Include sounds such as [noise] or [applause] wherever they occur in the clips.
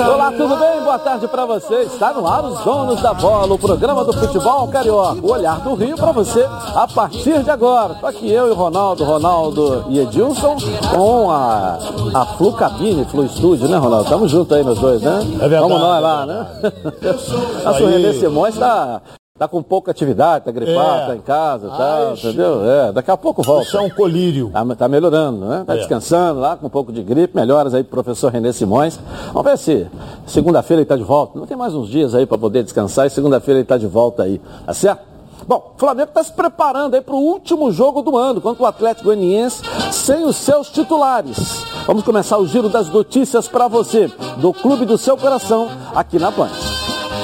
Olá, tudo bem? Boa tarde para você. Está no ar os donos da bola, o programa do futebol carioca. O olhar do Rio para você a partir de agora. Tô aqui eu e Ronaldo, Ronaldo e Edilson com a, a Flu Cabine, Flu Studio, né, Ronaldo? Tamo junto aí nos dois, né? É verdade. Vamos nós lá, né? [laughs] Nosso René Simões está Tá com pouca atividade, tá gripado, É. tá em casa, Ai, tá, entendeu? É, daqui a pouco volta. Isso é um colírio. Tá, tá melhorando, né? Tá É. descansando lá com um pouco de gripe, melhoras aí pro professor René Simões. Vamos ver se segunda-feira ele tá de volta. Não tem mais uns dias aí para poder descansar e segunda-feira ele tá de volta aí, tá certo? Bom, o Flamengo está se preparando aí para o último jogo do ano contra o Atlético Goianiense sem os seus titulares. Vamos começar o giro das notícias para você do clube do seu coração aqui na Band.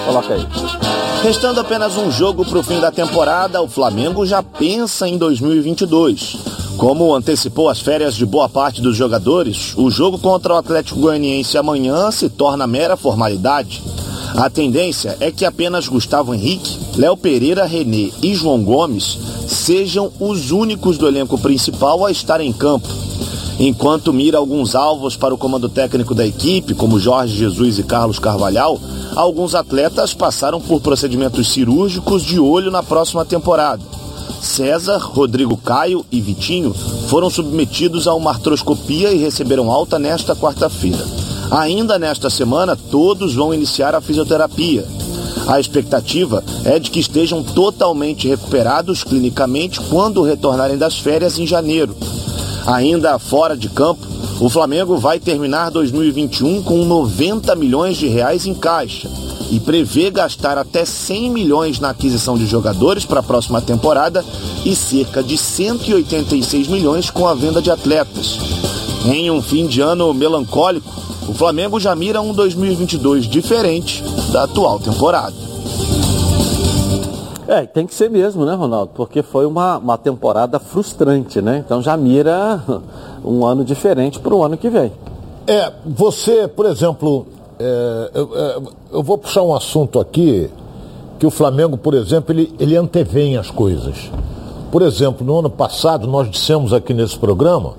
Coloca aí. Restando apenas um jogo para o fim da temporada, o Flamengo já pensa em 2022. Como antecipou as férias de boa parte dos jogadores, o jogo contra o Atlético Goianiense amanhã se torna mera formalidade. A tendência é que apenas Gustavo Henrique, Léo Pereira, René e João Gomes sejam os únicos do elenco principal a estar em campo. Enquanto mira alguns alvos para o comando técnico da equipe, como Jorge Jesus e Carlos Carvalhal, alguns atletas passaram por procedimentos cirúrgicos de olho na próxima temporada. César, Rodrigo Caio e Vitinho foram submetidos a uma artroscopia e receberam alta nesta quarta-feira. Ainda nesta semana, todos vão iniciar a fisioterapia. A expectativa é de que estejam totalmente recuperados clinicamente quando retornarem das férias em janeiro. Ainda fora de campo, o Flamengo vai terminar 2021 com 90 milhões de reais em caixa e prevê gastar até 100 milhões na aquisição de jogadores para a próxima temporada e cerca de 186 milhões com a venda de atletas. Em um fim de ano melancólico, o Flamengo já mira um 2022 diferente da atual temporada. É, tem que ser mesmo, né, Ronaldo? Porque foi uma, uma temporada frustrante, né? Então já mira [laughs] um ano diferente para o ano que vem. É, você, por exemplo, é, eu, é, eu vou puxar um assunto aqui que o Flamengo, por exemplo, ele, ele antevém as coisas. Por exemplo, no ano passado, nós dissemos aqui nesse programa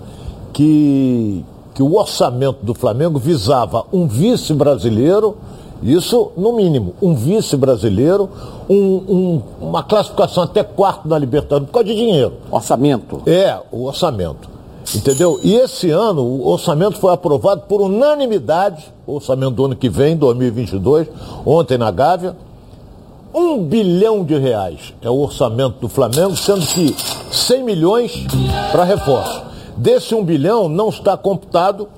que, que o orçamento do Flamengo visava um vice brasileiro, isso no mínimo, um vice brasileiro, um, um- uma classificação até quarto na Libertadores, por causa de dinheiro. Orçamento. É, o orçamento. Entendeu? E esse ano o orçamento foi aprovado por unanimidade, o orçamento do ano que vem, 2022, ontem na Gávea. Um bilhão de reais é o orçamento do Flamengo, sendo que 100 milhões para reforço. Desse um bilhão não está computado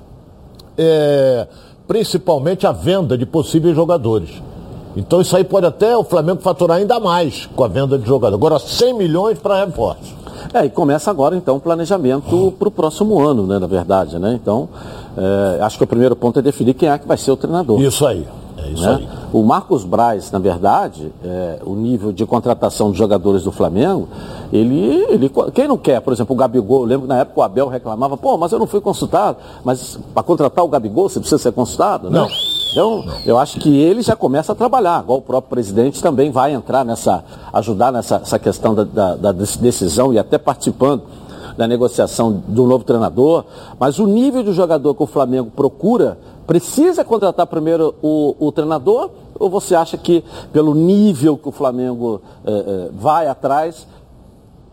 é, principalmente a venda de possíveis jogadores. Então isso aí pode até o Flamengo faturar ainda mais com a venda de jogadores. Agora 100 milhões para reforço. É, e começa agora então o planejamento para o próximo ano, né, na verdade, né? Então, é, acho que o primeiro ponto é definir quem é que vai ser o treinador. Isso aí. É isso né? aí. O Marcos Braz, na verdade, é, o nível de contratação de jogadores do Flamengo, ele, ele. Quem não quer, por exemplo, o Gabigol, eu lembro que na época o Abel reclamava, pô, mas eu não fui consultado. Mas para contratar o Gabigol, você precisa ser consultado, né? Não. Então, eu acho que ele já começa a trabalhar, igual o próprio presidente também vai entrar nessa, ajudar nessa essa questão da, da, da decisão e até participando da negociação do novo treinador, mas o nível de jogador que o Flamengo procura, precisa contratar primeiro o, o treinador? Ou você acha que pelo nível que o Flamengo eh, eh, vai atrás,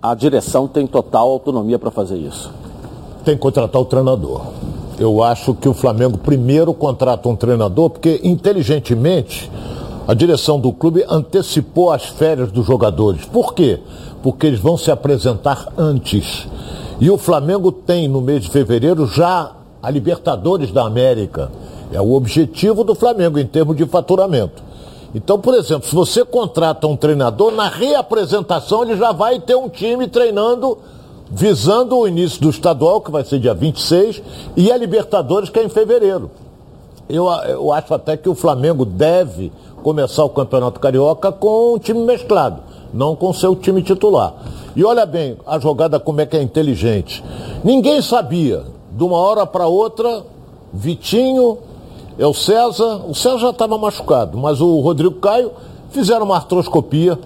a direção tem total autonomia para fazer isso? Tem que contratar o treinador. Eu acho que o Flamengo primeiro contrata um treinador, porque inteligentemente a direção do clube antecipou as férias dos jogadores. Por quê? Porque eles vão se apresentar antes. E o Flamengo tem no mês de fevereiro já a Libertadores da América. É o objetivo do Flamengo em termos de faturamento. Então, por exemplo, se você contrata um treinador, na reapresentação ele já vai ter um time treinando visando o início do estadual, que vai ser dia 26, e a Libertadores, que é em fevereiro. Eu, eu acho até que o Flamengo deve começar o Campeonato Carioca com um time mesclado, não com seu time titular. E olha bem, a jogada como é que é inteligente. Ninguém sabia, de uma hora para outra, Vitinho, é o César, o César já estava machucado, mas o Rodrigo Caio fizeram uma artroscopia.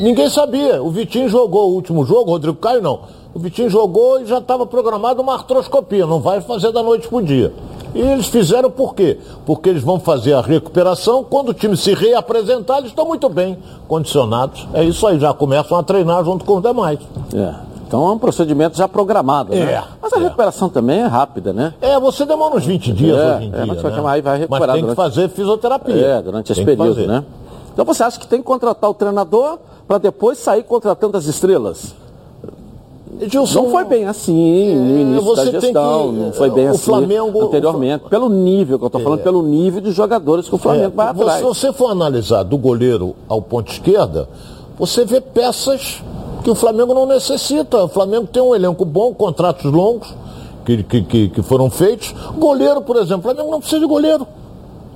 Ninguém sabia. O Vitinho jogou o último jogo, o Rodrigo Caio não. O Vitinho jogou e já estava programado uma artroscopia, não vai fazer da noite pro dia. E eles fizeram por quê? Porque eles vão fazer a recuperação, quando o time se reapresentar, eles estão muito bem condicionados. É isso aí, já começam a treinar junto com os demais. É. Então é um procedimento já programado, né? É, mas a é. recuperação também é rápida, né? É, você demora uns 20 dias é, hoje em é, dia. Mas, né? aí vai recuperar mas tem durante... que fazer fisioterapia. É, durante esse período, né? Então você acha que tem que contratar o treinador para depois sair contratando as estrelas? Edilson, não foi bem assim é, no início da gestão, que, não foi bem assim Flamengo, anteriormente, pelo nível que eu estou falando, é. pelo nível de jogadores que o Flamengo é, vai atrás. Se você for analisar do goleiro ao ponto esquerda, você vê peças que o Flamengo não necessita. O Flamengo tem um elenco bom, contratos longos que, que, que, foram feitos. Goleiro, por exemplo, o Flamengo não precisa de goleiro.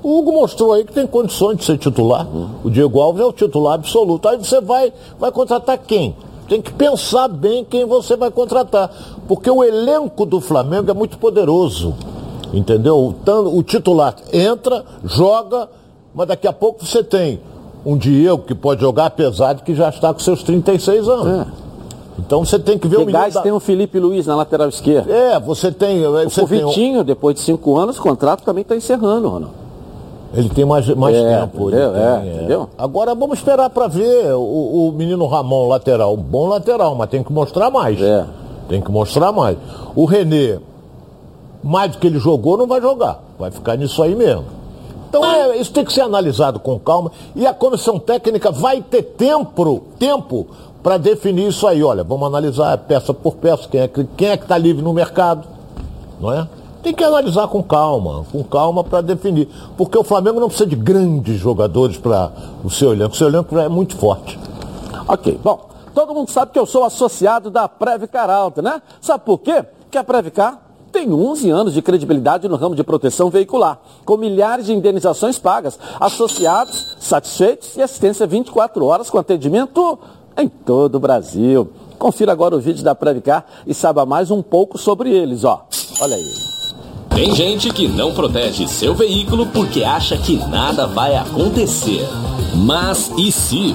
O Hugo mostrou aí que tem condições de ser titular. O Diego Alves é o titular absoluto. Aí você vai, vai contratar quem? Tem que pensar bem quem você vai contratar. Porque o elenco do Flamengo é muito poderoso. Entendeu? O, o titular entra, joga, mas daqui a pouco você tem um Diego que pode jogar, apesar de que já está com seus 36 anos. É. Então você tem que ver o menino. Da... tem o Felipe Luiz na lateral esquerda. É, você tem. Você o Vitinho, um... depois de cinco anos, o contrato também está encerrando, Ronaldo. Ele tem mais, mais é, tempo. Entendeu? Tem, é, entendeu? Agora vamos esperar para ver o, o, menino Ramon lateral. Bom lateral, mas tem que mostrar mais. É. Tem que mostrar mais. O Renê, mais do que ele jogou, não vai jogar. Vai ficar nisso aí mesmo. Então é, isso tem que ser analisado com calma e a comissão técnica vai ter tempo, tempo para definir isso aí. Olha, vamos analisar peça por peça, quem é que quem é que está livre no mercado, não é? Tem que analisar com calma, com calma para definir, porque o Flamengo não precisa de grandes jogadores para o seu elenco, o seu elenco é muito forte. Ok, bom, todo mundo sabe que eu sou associado da Previcar Alta, né? Sabe por quê? Que a Previcar tem 11 anos de credibilidade no ramo de proteção veicular, com milhares de indenizações pagas, associados, satisfeitos e assistência 24 horas com atendimento em todo o Brasil. Confira agora o vídeo da Previcar e saiba mais um pouco sobre eles, ó. Olha aí. Tem gente que não protege seu veículo porque acha que nada vai acontecer. Mas e se?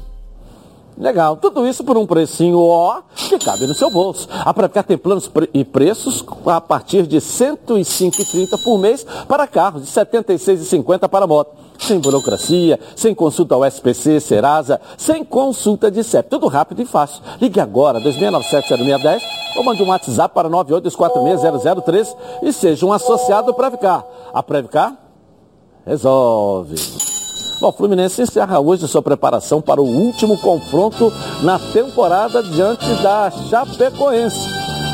Legal, tudo isso por um precinho ó que cabe no seu bolso. A Previcar tem planos e preços a partir de R$ 105,30 por mês para carros e R$ 76,50 para moto sem burocracia, sem consulta ao SPC, Serasa, sem consulta de CEP. Tudo rápido e fácil. Ligue agora, 2697-0610 ou mande um WhatsApp para 982460003 e seja um associado Previcar. A Previcar resolve. Bom, o Fluminense encerra hoje sua preparação para o último confronto na temporada diante da Chapecoense.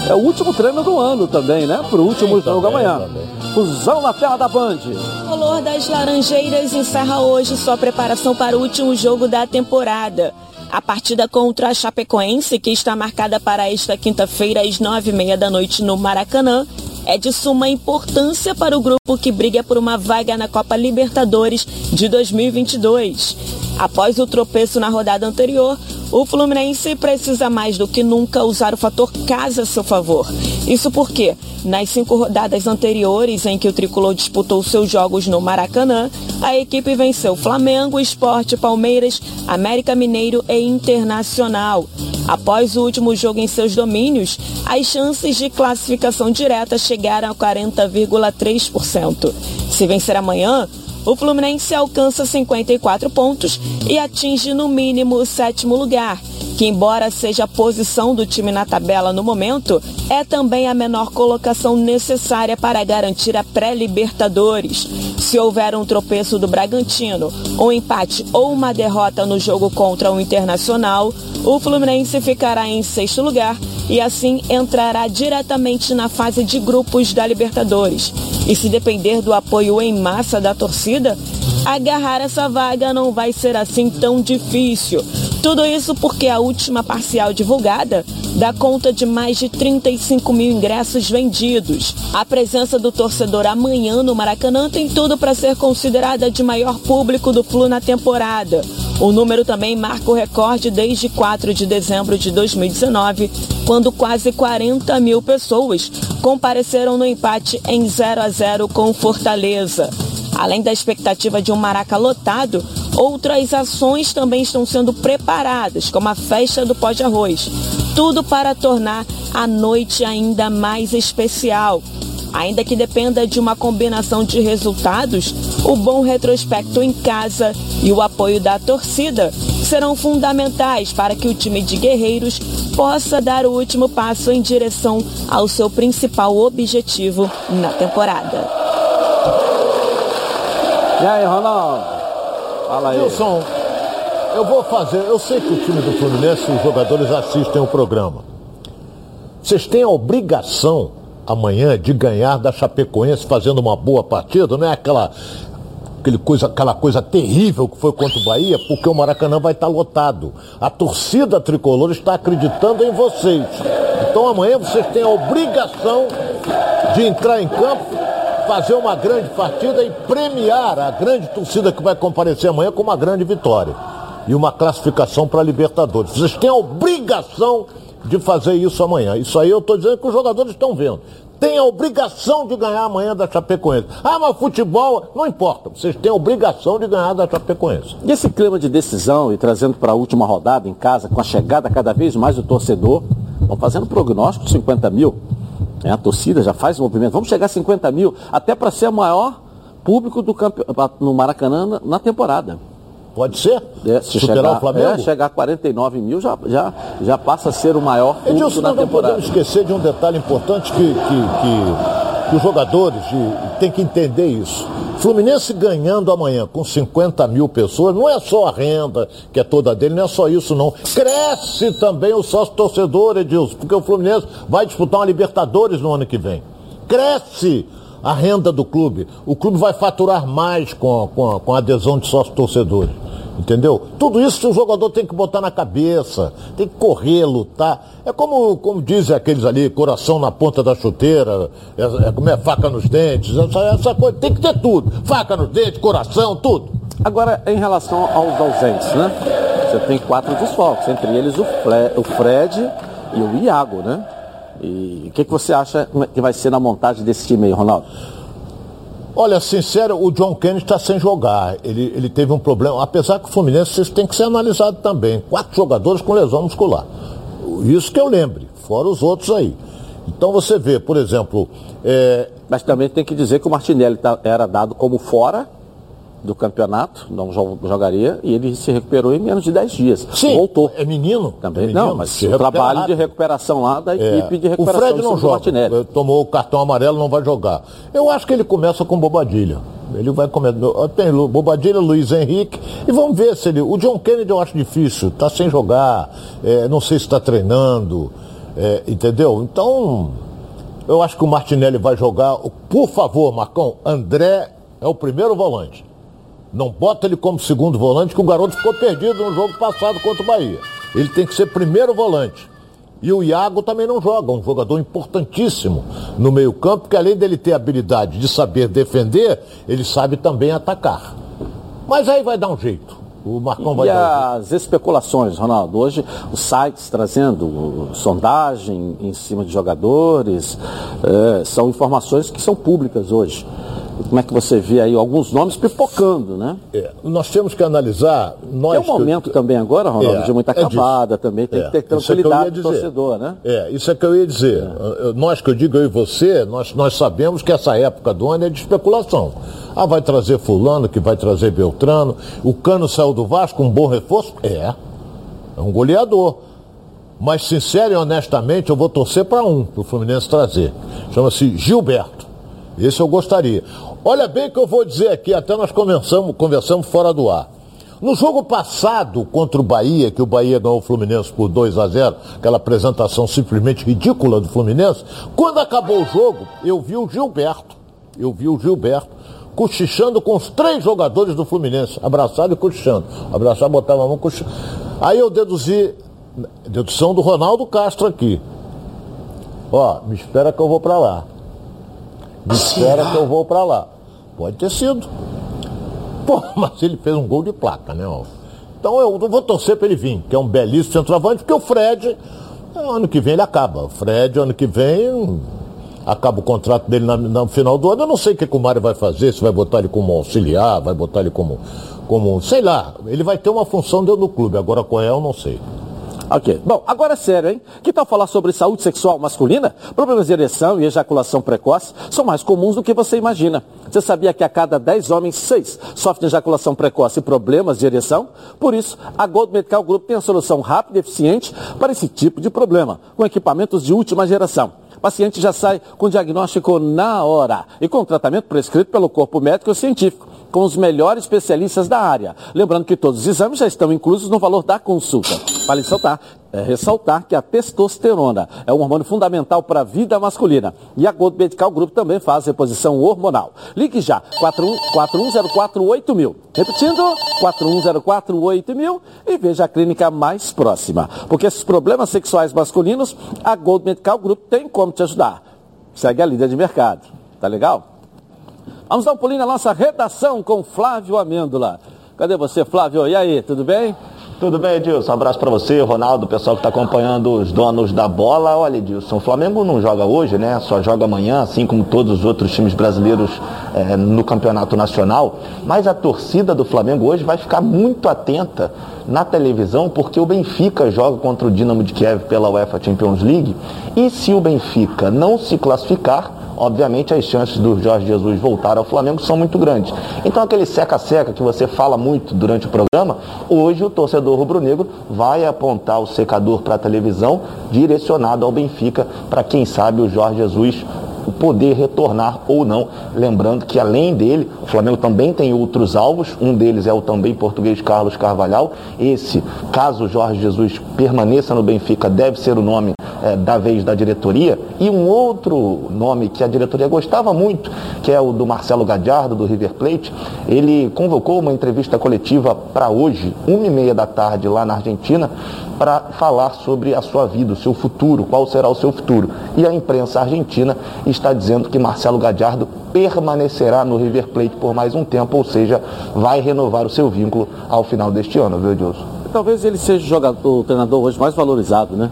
É o último treino do ano também, né? Para o último jogo também, amanhã. Também. Fusão na tela da Band. O Color das Laranjeiras encerra hoje sua preparação para o último jogo da temporada. A partida contra a Chapecoense, que está marcada para esta quinta-feira às nove e meia da noite no Maracanã, é de suma importância para o grupo que briga por uma vaga na Copa Libertadores de 2022. Após o tropeço na rodada anterior, o Fluminense precisa mais do que nunca usar o fator casa a seu favor. Isso porque, nas cinco rodadas anteriores em que o Tricolor disputou seus jogos no Maracanã, a equipe venceu Flamengo, Esporte, Palmeiras, América Mineiro e Internacional. Após o último jogo em seus domínios, as chances de classificação direta chegaram a 40,3%. Se vencer amanhã, o Fluminense alcança 54 pontos e atinge no mínimo o sétimo lugar, que embora seja a posição do time na tabela no momento, é também a menor colocação necessária para garantir a pré-Libertadores. Se houver um tropeço do Bragantino, um empate ou uma derrota no jogo contra o Internacional, o Fluminense ficará em sexto lugar e assim entrará diretamente na fase de grupos da Libertadores. E se depender do apoio em massa da torcida, agarrar essa vaga não vai ser assim tão difícil. Tudo isso porque a última parcial divulgada dá conta de mais de 35 mil ingressos vendidos. A presença do torcedor amanhã no Maracanã tem tudo para ser considerada de maior público do Flu na temporada. O número também marca o recorde desde 4 de dezembro de 2019, quando quase 40 mil pessoas compareceram no empate em 0 a 0 com Fortaleza. Além da expectativa de um Maraca lotado, outras ações também estão sendo preparadas, como a festa do pó de arroz. Tudo para tornar a noite ainda mais especial. Ainda que dependa de uma combinação de resultados, o bom retrospecto em casa e o apoio da torcida serão fundamentais para que o time de guerreiros possa dar o último passo em direção ao seu principal objetivo na temporada. E aí, Ronaldo? Fala aí. Wilson, eu vou fazer. Eu sei que o time do Fluminense, os jogadores assistem o programa. Vocês têm a obrigação amanhã de ganhar da Chapecoense fazendo uma boa partida, não é aquela, aquele coisa, aquela coisa terrível que foi contra o Bahia, porque o Maracanã vai estar lotado. A torcida tricolor está acreditando em vocês. Então amanhã vocês têm a obrigação de entrar em campo fazer uma grande partida e premiar a grande torcida que vai comparecer amanhã com uma grande vitória e uma classificação para a Libertadores. Vocês têm a obrigação de fazer isso amanhã. Isso aí eu estou dizendo que os jogadores estão vendo. Tem a obrigação de ganhar amanhã da Chapecoense. Ah, mas futebol, não importa. Vocês têm a obrigação de ganhar da Chapecoense. E esse clima de decisão e trazendo para a última rodada em casa, com a chegada cada vez mais do torcedor, vão fazendo prognóstico de 50 mil. É, a torcida já faz o movimento. Vamos chegar a 50 mil, até para ser o maior público do campe... no Maracanã na temporada. Pode ser? É, se Superar chegar, o Flamengo? É, chegar a 49 mil já, já, já passa a ser o maior Edilson, na nós temporada. Não podemos esquecer de um detalhe importante que, que, que, que os jogadores têm que entender isso. Fluminense ganhando amanhã com 50 mil pessoas, não é só a renda que é toda dele, não é só isso não. Cresce também o sócio torcedor, Edilson, porque o Fluminense vai disputar uma Libertadores no ano que vem. Cresce a renda do clube. O clube vai faturar mais com, com, com a adesão de sócios torcedores. Entendeu? Tudo isso o jogador tem que botar na cabeça, tem que correr, lutar. É como, como dizem aqueles ali, coração na ponta da chuteira, é, é, como é faca nos dentes, essa, essa coisa, tem que ter tudo. Faca nos dentes, coração, tudo. Agora, em relação aos ausentes, né? Você tem quatro desfalques, entre eles o, Fle o Fred e o Iago, né? E o que, que você acha que vai ser na montagem desse time aí, Ronaldo? Olha, sincero, o John Kennedy está sem jogar. Ele, ele teve um problema. Apesar que o Fluminense isso tem que ser analisado também. Quatro jogadores com lesão muscular. Isso que eu lembre, fora os outros aí. Então você vê, por exemplo. É... Mas também tem que dizer que o Martinelli tá, era dado como fora do campeonato, não jogaria, e ele se recuperou em menos de 10 dias. Sim, Voltou. É menino? Também é menino, não, mas o trabalho de recuperação lá da é. equipe de recuperação. O Fred não joga, Martinelli. tomou o cartão amarelo, não vai jogar. Eu acho que ele começa com Bobadilha. Ele vai começar. Tem Bobadilha, Luiz Henrique. E vamos ver se ele. O John Kennedy eu acho difícil. Está sem jogar. É, não sei se está treinando. É, entendeu? Então, eu acho que o Martinelli vai jogar. Por favor, Marcão, André é o primeiro volante. Não bota ele como segundo volante, que o garoto ficou perdido no jogo passado contra o Bahia. Ele tem que ser primeiro volante. E o Iago também não joga, um jogador importantíssimo no meio-campo, porque além dele ter a habilidade de saber defender, ele sabe também atacar. Mas aí vai dar um jeito. O Marcão vai e dar as especulações, Ronaldo. Hoje os sites trazendo sondagem em cima de jogadores, é, são informações que são públicas hoje. Como é que você vê aí alguns nomes pipocando, né? É, nós temos que analisar. Nós Tem um momento também agora, Ronaldo, é, de muita acabada é também, tem que ter é tranquilidade do torcedor, né? É, isso é que eu ia dizer. É. Nós que eu digo, eu e você, nós, nós sabemos que essa época do ano é de especulação. Ah, vai trazer fulano, que vai trazer Beltrano. O Cano saiu do Vasco, um bom reforço? É. É um goleador. Mas, sincero e honestamente, eu vou torcer para um, para o Fluminense trazer. Chama-se Gilberto. Esse eu gostaria. Olha bem o que eu vou dizer aqui, até nós conversamos, conversamos fora do ar. No jogo passado contra o Bahia, que o Bahia ganhou o Fluminense por 2 a 0, aquela apresentação simplesmente ridícula do Fluminense, quando acabou o jogo, eu vi o Gilberto, eu vi o Gilberto cochichando com os três jogadores do Fluminense, abraçado e cochichando. Abraçado, botava a mão, cochichando. Aí eu deduzi, dedução do Ronaldo Castro aqui. Ó, me espera que eu vou para lá. Me espera que eu vou para lá. Pode ter sido. Pô, [laughs] mas ele fez um gol de placa, né? Ó. Então eu vou torcer para ele vir, que é um belíssimo centroavante, porque o Fred, ano que vem ele acaba. O Fred, ano que vem, acaba o contrato dele na, no final do ano. Eu não sei o que, que o Mário vai fazer, se vai botar ele como auxiliar, vai botar ele como, como. Sei lá, ele vai ter uma função dentro do clube. Agora qual é, eu não sei. Ok. Bom, agora é sério, hein? Que tal falar sobre saúde sexual masculina? Problemas de ereção e ejaculação precoce são mais comuns do que você imagina. Você sabia que a cada 10 homens, 6 sofrem de ejaculação precoce e problemas de ereção? Por isso, a Gold Medical Group tem a solução rápida e eficiente para esse tipo de problema, com equipamentos de última geração. O paciente já sai com diagnóstico na hora e com tratamento prescrito pelo corpo médico e científico com os melhores especialistas da área. Lembrando que todos os exames já estão inclusos no valor da consulta. Vale ressaltar, é, ressaltar que a testosterona é um hormônio fundamental para a vida masculina. E a Gold Medical Group também faz reposição hormonal. Ligue já, 41048000. Repetindo, 41048000 e veja a clínica mais próxima. Porque esses problemas sexuais masculinos, a Gold Medical Group tem como te ajudar. Segue a líder de mercado. Tá legal? Vamos dar um pulinho na nossa redação com Flávio Amêndola. Cadê você, Flávio? E aí, tudo bem? Tudo bem, Edilson? Um abraço para você, Ronaldo, o pessoal que está acompanhando os donos da bola. Olha, Edilson, o Flamengo não joga hoje, né? Só joga amanhã, assim como todos os outros times brasileiros é, no campeonato nacional. Mas a torcida do Flamengo hoje vai ficar muito atenta na televisão, porque o Benfica joga contra o Dinamo de Kiev pela UEFA Champions League. E se o Benfica não se classificar, obviamente as chances do Jorge Jesus voltar ao Flamengo são muito grandes. Então aquele seca-seca que você fala muito durante o programa, hoje o torcedor rubro-negro vai apontar o secador para a televisão direcionado ao Benfica, para quem sabe o Jorge Jesus poder retornar ou não. Lembrando que além dele, o Flamengo também tem outros alvos, um deles é o também português Carlos Carvalhal. Esse, caso Jorge Jesus permaneça no Benfica, deve ser o nome é, da vez da diretoria. E um outro nome que a diretoria gostava muito, que é o do Marcelo Gadiardo, do River Plate, ele convocou uma entrevista coletiva para hoje, uma e meia da tarde, lá na Argentina, para falar sobre a sua vida, o seu futuro, qual será o seu futuro. E a imprensa argentina está dizendo que Marcelo Gadiardo permanecerá no River Plate por mais um tempo, ou seja, vai renovar o seu vínculo ao final deste ano, viu, Edilson? Talvez ele seja o, jogador, o treinador hoje mais valorizado, né?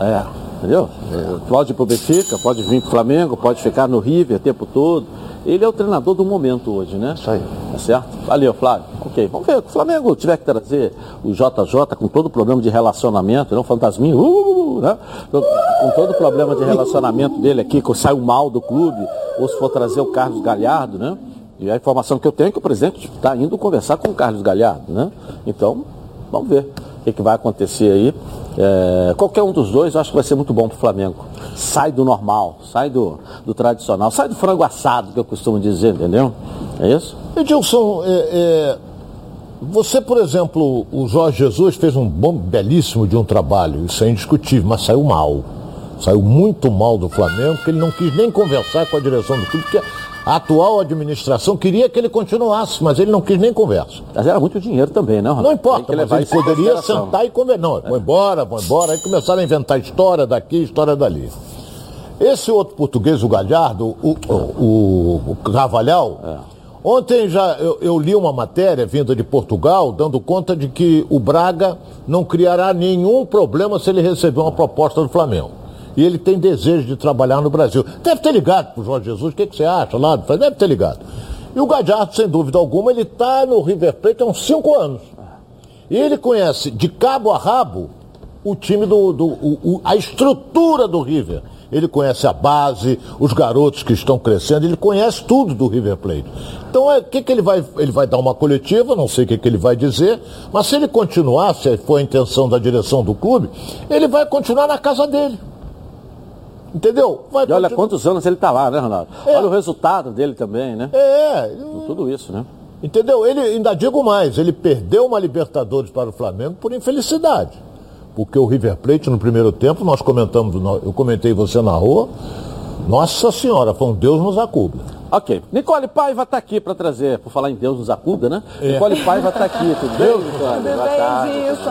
É, entendeu? É, pode ir pro Benfica, pode vir pro Flamengo, pode ficar no River o tempo todo. Ele é o treinador do momento hoje, né? Isso aí. Tá certo? Valeu, Flávio. Ok, vamos ver. O Flamengo tiver que trazer o JJ com todo o problema de relacionamento, não fantasminho, uh, uh, uh, né? Com todo o problema de relacionamento dele aqui, que saiu mal do clube, ou se for trazer o Carlos Galhardo, né? E a informação que eu tenho é que o presidente está indo conversar com o Carlos Galhardo, né? Então, vamos ver o que, que vai acontecer aí. É, qualquer um dos dois eu acho que vai ser muito bom para o Flamengo. Sai do normal, sai do, do tradicional, sai do frango assado, que eu costumo dizer, entendeu? É isso? Edilson, é, é, você, por exemplo, o Jorge Jesus fez um bom, belíssimo de um trabalho, isso é indiscutível, mas saiu mal. Saiu muito mal do Flamengo, porque ele não quis nem conversar com a direção do clube, porque a atual administração queria que ele continuasse, mas ele não quis nem conversa. Mas era muito dinheiro também, não? Não importa, mas ele poderia sentar e conversar. Não, é. vou embora, vou embora. Aí começaram a inventar história daqui, história dali. Esse outro português, o Galhardo, o, o, o Carvalhal, é. ontem já eu, eu, li uma matéria vinda de Portugal, dando conta de que o Braga não criará nenhum problema se ele receber uma proposta do Flamengo e ele tem desejo de trabalhar no Brasil. Deve ter ligado para o Jorge Jesus, o que, que, você acha lá? Deve ter ligado. E o Gadiardo, sem dúvida alguma, ele está no River Plate há uns cinco anos. E ele conhece de cabo a rabo o time do. do o, o, a estrutura do River. Ele conhece a base, os garotos que estão crescendo, ele conhece tudo do River Plate. Então, o é, que, que ele vai. Ele vai dar uma coletiva, não sei o que, que ele vai dizer, mas se ele continuar, se for a intenção da direção do clube, ele vai continuar na casa dele. Entendeu? Vai e olha quantos anos ele está lá, né, Ronaldo? É. Olha o resultado dele também, né? É. tudo isso, né? Entendeu? Ele, ainda digo mais, ele perdeu uma Libertadores para o Flamengo por infelicidade. Porque o River Plate no primeiro tempo, nós comentamos, eu comentei você na rua, nossa senhora, foi um Deus nos acuba. Ok. Nicole Paiva está aqui para trazer, por falar em Deus nos acuda, né? É. Nicole Paiva está aqui, tudo bem, Nicole? Tudo Boa bem, tarde, Edilson.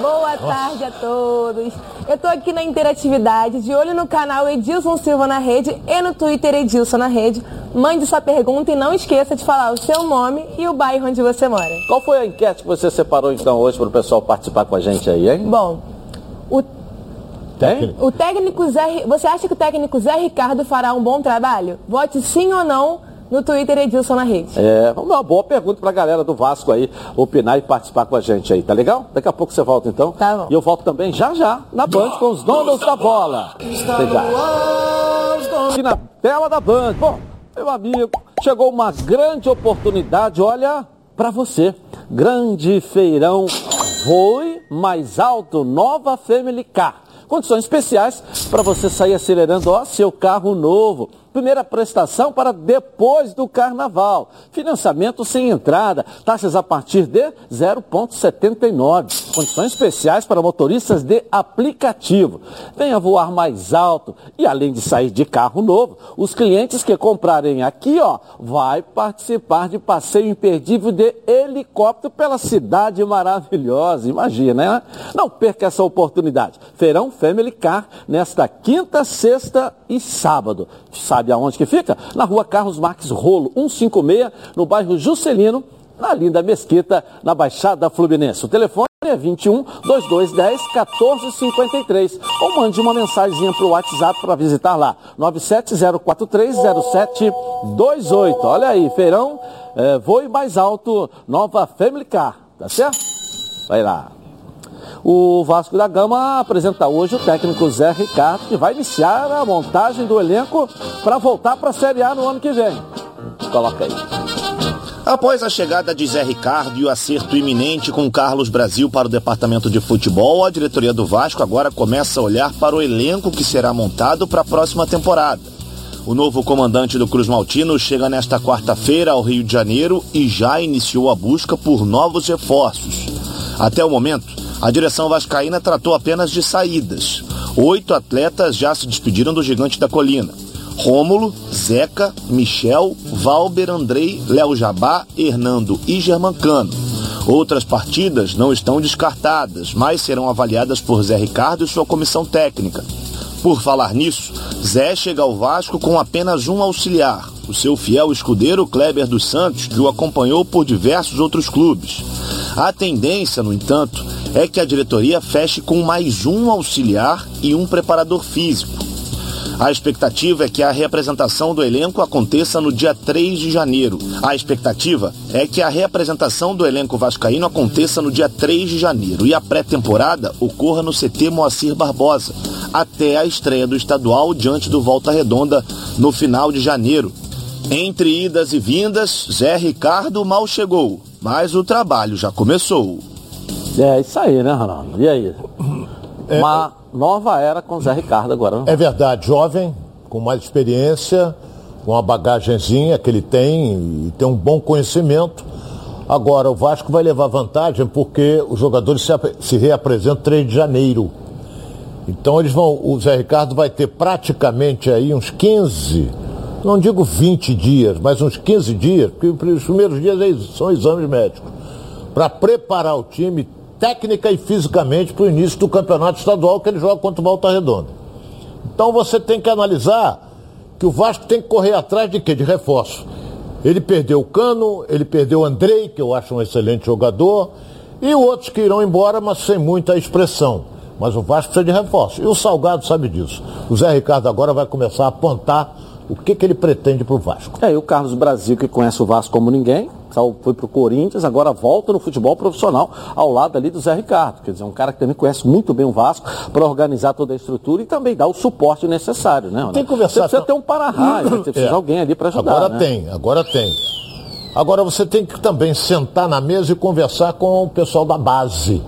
Boa Nossa. tarde a todos. Eu estou aqui na interatividade, de olho no canal Edilson Silva na Rede e no Twitter Edilson na Rede. mande sua pergunta e não esqueça de falar o seu nome e o bairro onde você mora. Qual foi a enquete que você separou então hoje para o pessoal participar com a gente aí, hein? Bom, o Tem? O técnico Zé, você acha que o técnico Zé Ricardo fará um bom trabalho? Vote sim ou não no Twitter Edilson na rede. É, uma boa pergunta pra galera do Vasco aí, opinar e participar com a gente aí, tá legal? Daqui a pouco você volta então. Tá bom. E eu volto também já já na Band com os donos da bola. Até já. Aqui na tela da Band. Bom, meu amigo, chegou uma grande oportunidade, olha, pra você. Grande feirão Voe mais alto, nova Family Car. Condições especiais para você sair acelerando ó, seu carro novo. Primeira prestação para depois do carnaval. Financiamento sem entrada. Taxas a partir de 0,79. Condições especiais para motoristas de aplicativo. Venha voar mais alto. E além de sair de carro novo, os clientes que comprarem aqui, ó, vai participar de passeio imperdível de helicóptero pela cidade maravilhosa. Imagina, né? Não perca essa oportunidade. Feirão Family Car nesta quinta, sexta e sábado. Sabe aonde que fica? Na rua Carlos Marques Rolo, 156, no bairro Juscelino, na linda Mesquita, na Baixada Fluminense. O telefone é 21 2210 1453 ou mande uma mensagenzinha para o WhatsApp para visitar lá 970430728 olha aí feirão é, voe mais alto nova Family Car tá certo? vai lá o Vasco da Gama apresenta hoje o técnico Zé Ricardo, que vai iniciar a montagem do elenco para voltar para a Série A no ano que vem. Coloca aí. Após a chegada de Zé Ricardo e o acerto iminente com Carlos Brasil para o departamento de futebol, a diretoria do Vasco agora começa a olhar para o elenco que será montado para a próxima temporada. O novo comandante do Cruz Maltino chega nesta quarta-feira ao Rio de Janeiro e já iniciou a busca por novos reforços. Até o momento, a direção vascaína tratou apenas de saídas. Oito atletas já se despediram do Gigante da Colina. Rômulo, Zeca, Michel, Valber, Andrei, Léo Jabá, Hernando e Germancano. Outras partidas não estão descartadas, mas serão avaliadas por Zé Ricardo e sua comissão técnica. Por falar nisso, Zé chega ao Vasco com apenas um auxiliar, o seu fiel escudeiro Kleber dos Santos, o acompanhou por diversos outros clubes. A tendência, no entanto, é que a diretoria feche com mais um auxiliar e um preparador físico. A expectativa é que a reapresentação do elenco aconteça no dia 3 de janeiro. A expectativa é que a reapresentação do elenco vascaíno aconteça no dia 3 de janeiro e a pré-temporada ocorra no CT Moacir Barbosa, até a estreia do estadual diante do Volta Redonda no final de janeiro. Entre idas e vindas, Zé Ricardo mal chegou, mas o trabalho já começou. É isso aí, né, Ronaldo? E aí? Uma nova era com o Zé Ricardo agora. né? É verdade, jovem, com mais experiência, com a bagagenzinha que ele tem e tem um bom conhecimento. Agora, o Vasco vai levar vantagem porque os jogadores se, se reapresentam 3 de janeiro. Então eles vão, o Zé Ricardo vai ter praticamente aí uns 15, não digo 20 dias, mas uns 15 dias, porque os primeiros dias são exames médicos, para preparar o time técnica e fisicamente para o início do campeonato estadual que ele joga contra o Volta Redonda. Então você tem que analisar que o Vasco tem que correr atrás de quê? De reforço. Ele perdeu o Cano, ele perdeu o Andrei, que eu acho um excelente jogador, e outros que irão embora, mas sem muita expressão. Mas o Vasco precisa de reforço. E o Salgado sabe disso. O Zé Ricardo agora vai começar a apontar o que, que ele pretende para o Vasco. É, e o Carlos Brasil, que conhece o Vasco como ninguém, foi pro Corinthians, agora volta no futebol profissional, ao lado ali do Zé Ricardo. Quer dizer, um cara que também conhece muito bem o Vasco para organizar toda a estrutura e também dar o suporte necessário, né? Tem que conversar Você precisa com- ter um para-raio, [clears throat] você precisa É. de alguém ali para ajudar. Agora né? tem, agora tem. Agora você tem que também sentar na mesa e conversar com o pessoal da base.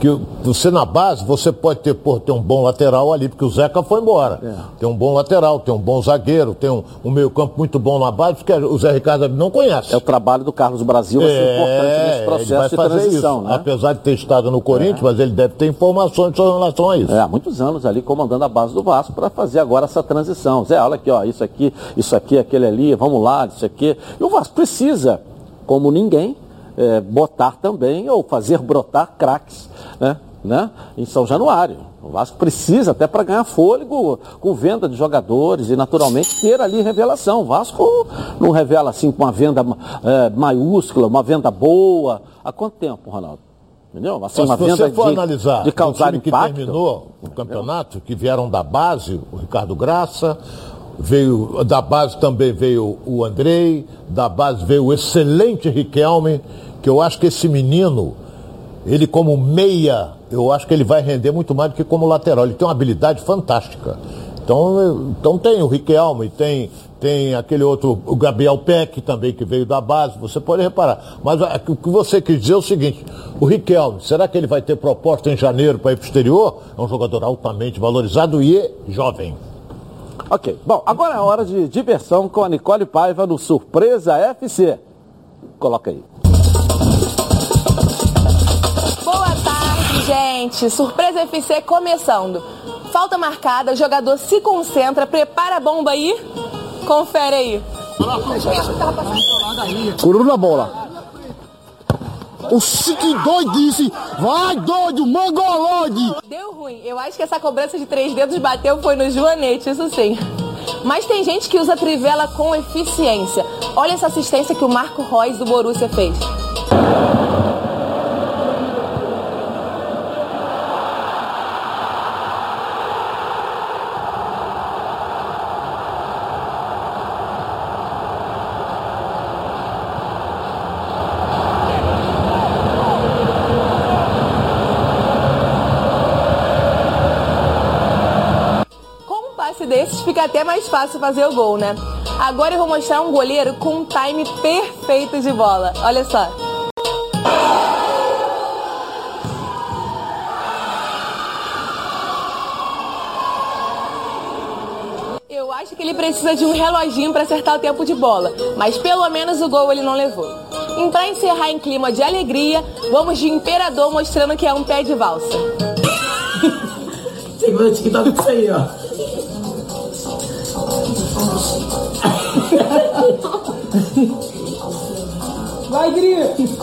Que você na base, você pode ter, pô, ter um bom lateral ali, porque o Zeca foi embora. É. Tem um bom lateral, tem um bom zagueiro, tem um, um meio-campo muito bom na base, porque o Zé Ricardo não conhece. É o trabalho do Carlos Brasil, vai ser importante nesse ele processo de fazer transição, isso. né? Apesar de ter estado no Corinthians, mas ele deve ter informações em relação a isso. É, há muitos anos ali comandando a base do Vasco para fazer agora essa transição. Zé, olha aqui, ó, isso aqui, isso aqui, aquele ali, vamos lá, isso aqui. E o Vasco precisa, como ninguém, é, botar também ou fazer brotar craques, né? né, em São Januário. O Vasco precisa, até para ganhar fôlego, com venda de jogadores e, naturalmente, ter ali revelação. O Vasco não revela assim com uma venda é, maiúscula, uma venda boa. Há quanto tempo, Ronaldo? Entendeu? Assim, Mas uma se você for de, analisar de causar o time impacto, que terminou o campeonato, que vieram da base, o Ricardo Graça, veio da base também veio o Andrei, da base veio o excelente Riquelme, que eu acho que esse menino, ele como meia, eu acho que ele vai render muito mais do que como lateral. Ele tem uma habilidade fantástica. Então, então tem o Riquelme, tem, tem aquele outro, o Gabriel Peck também, que veio da base, você pode reparar. Mas o que você quis dizer é o seguinte, o Riquelme, será que ele vai ter proposta em janeiro para ir para o exterior? É um jogador altamente valorizado e jovem. Ok, bom, agora é hora de diversão com a Nicole Paiva no Surpresa FC. Coloca aí. Gente. Surpresa FC começando. Falta marcada, o jogador se concentra, prepara a bomba aí. Confere aí. Cururu na bola. O que doidice! Vai, doido, mangolode! Deu ruim. Eu acho que essa cobrança de três dedos bateu foi no Joanete, isso sim. Mas tem gente que usa trivela com eficiência. Olha essa assistência que o Marco Reus do Borussia fez. Desses fica até mais fácil fazer o gol, né? Agora eu vou mostrar um goleiro com um time perfeito de bola. Olha só. Eu acho que ele precisa de um reloginho para acertar o tempo de bola, mas pelo menos o gol ele não levou. E para encerrar em clima de alegria, vamos de Imperador mostrando que é um pé de valsa. [laughs] Segura o TikTok isso aí, ó. Vai, grito!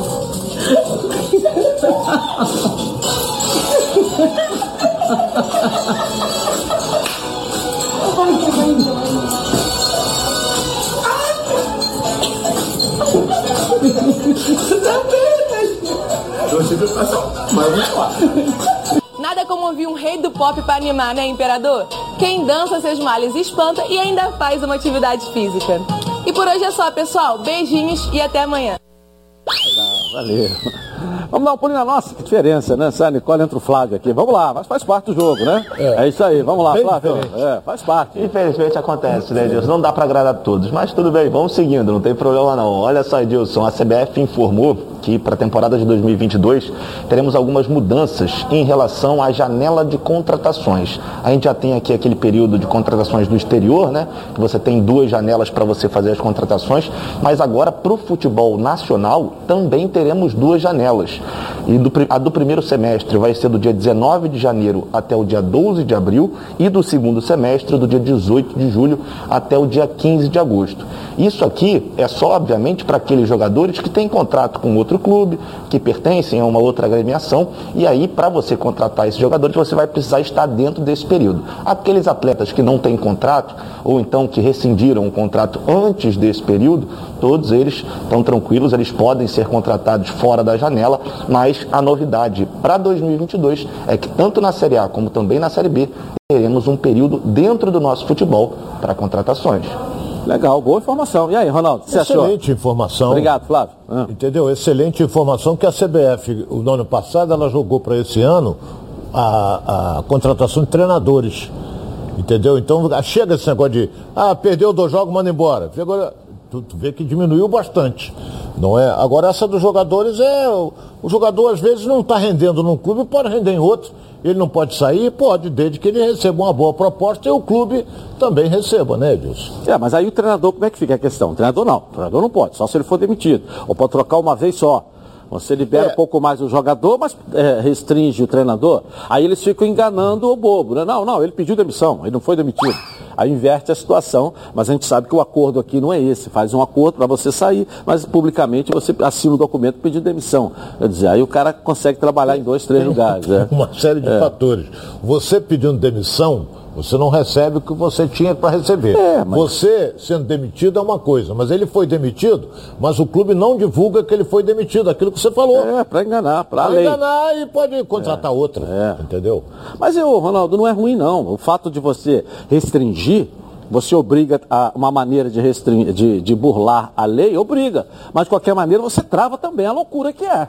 Nada como ouvir um rei do pop para animar, né, imperador? Quem dança seus males espanta e ainda faz uma atividade física. E por hoje é só, pessoal. Beijinhos e até amanhã. Valeu. Vamos dar um pulinho na nossa, que diferença, né? Sai Nicole entra o Flávio aqui. Vamos lá, mas faz parte do jogo, né? É, é isso aí, vamos lá, bem Flávio. É, faz parte. Infelizmente acontece, né, Edilson? Não dá para agradar todos, mas tudo bem, vamos seguindo, não tem problema não. Olha só, Edilson, a CBF informou que para a temporada de 2022 teremos algumas mudanças em relação à janela de contratações. A gente já tem aqui aquele período de contratações do exterior, né? Que você tem duas janelas para você fazer as contratações, mas agora para o futebol nacional também teremos duas janelas. E do, a do primeiro semestre vai ser do dia 19 de janeiro até o dia 12 de abril e do segundo semestre do dia 18 de julho até o dia 15 de agosto. Isso aqui é só, obviamente, para aqueles jogadores que têm contrato com outro clube, que pertencem a uma outra agremiação, e aí, para você contratar esses jogadores, você vai precisar estar dentro desse período. Aqueles atletas que não têm contrato, ou então que rescindiram o contrato antes desse período, todos eles estão tranquilos, eles podem ser contratados fora da janela, mas a novidade para 2022 é que tanto na Série A como também na Série B teremos um período dentro do nosso futebol para contratações. Legal, boa informação. E aí, Ronaldo, você Excelente achou? Excelente informação. Obrigado, Flávio. Ah. Entendeu? Excelente informação que a CBF, o ano passado, ela jogou para esse ano a, a contratação de treinadores. Entendeu? Então chega esse negócio de, ah, perdeu dois jogos, manda embora. Agora, tu, tu vê que diminuiu bastante. Não é? Agora essa dos jogadores é. O, o jogador às vezes não está rendendo num clube, pode render em outro. Ele não pode sair? Pode, desde que ele receba uma boa proposta e o clube também receba, né, Edilson? É, mas aí o treinador, como é que fica a questão? O treinador não. O treinador não pode, só se ele for demitido. Ou pode trocar uma vez só. Você libera é. um pouco mais o jogador, mas é, restringe o treinador. Aí eles ficam enganando o bobo. Né? Não, não, ele pediu demissão, ele não foi demitido. Aí inverte a situação, mas a gente sabe que o acordo aqui não é esse. Faz um acordo para você sair, mas publicamente você assina o um documento pedindo demissão. Quer dizer, aí o cara consegue trabalhar em dois, três lugares. É. [laughs] Uma série de É. fatores. Você pedindo demissão, você não recebe o que você tinha para receber. É, mas- Você sendo demitido é uma coisa, mas ele foi demitido, mas o clube não divulga que ele foi demitido, aquilo que você falou. É, para enganar, para a Pra lei. enganar e pode contratar outra, É. entendeu? Mas eu, Ronaldo, não é ruim não. O fato de você restringir, você obriga a uma maneira de, restringir, de, de burlar a lei, obriga. Mas de qualquer maneira você trava também a loucura que é.